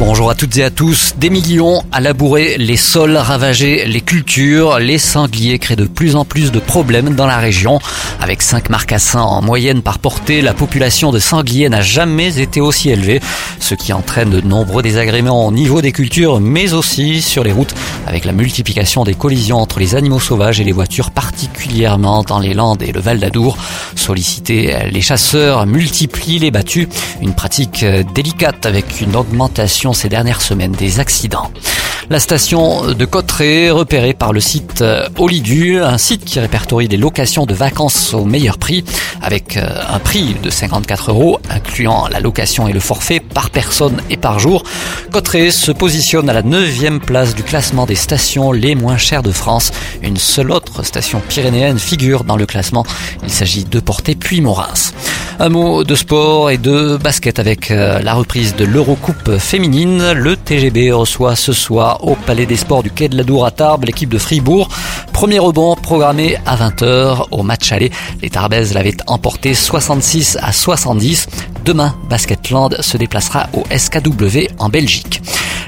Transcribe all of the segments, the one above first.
Bonjour à toutes et à tous. Des millions à labourer les sols, ravager les cultures. Les sangliers créent de plus en plus de problèmes dans la région. Avec 5 marcassins en moyenne par portée, la population de sangliers n'a jamais été aussi élevée, ce qui entraîne de nombreux désagréments au niveau des cultures, mais aussi sur les routes, avec la multiplication des collisions entre les animaux sauvages et les voitures, particulièrement dans les Landes et le Val d'Adour. Solliciter les chasseurs multiplie les battus, une pratique délicate avec une augmentation ces dernières semaines des accidents. La station de Cotteret, repérée par le site euh, Olidu, un site qui répertorie des locations de vacances au meilleur prix, avec euh, un prix de 54 euros, incluant la location et le forfait par personne et par jour. Cotteret se positionne à la neuvième place du classement des stations les moins chères de France. Une seule autre station pyrénéenne figure dans le classement. Il s'agit de Portée puis Morins. Un mot de sport et de basket avec euh, la reprise de l'Eurocoupe féminine. Le TGB reçoit ce soir au Palais des Sports du Quai de la Dour à Tarbes l'équipe de Fribourg. Premier rebond programmé à 20h au match aller. Les Tarbaises l'avaient emporté 66 à 70. Demain, Basketland se déplacera au SKW en Belgique.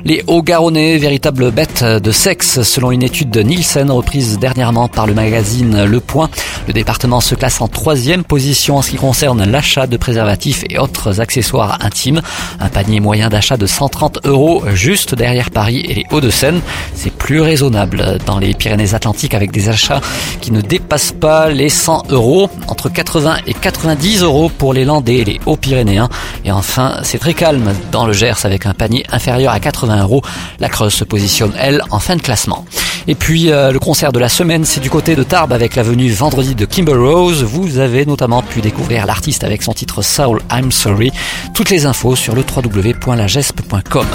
Les Hauts-Garonnais, véritable bête de sexe selon une étude de Nielsen reprise dernièrement par le magazine Le Point. Le département se classe en troisième position en ce qui concerne l'achat de préservatifs et autres accessoires intimes. Un panier moyen d'achat de 130 euros juste derrière Paris et les Hauts-de-Seine. C'est plus raisonnable dans les Pyrénées-Atlantiques avec des achats qui ne dépassent pas les 100 euros, entre 80 et 90 euros pour les Landais et les Hauts-Pyrénéens. Et enfin, c'est très calme dans le Gers avec un panier inférieur à 80 La Creuse se positionne, elle, en fin de classement. Et puis euh, le concert de la semaine, c'est du côté de Tarbes avec la venue vendredi de Kimber Rose. Vous avez notamment pu découvrir l'artiste avec son titre Soul I'm Sorry. Toutes les infos sur le www.lagesp.com.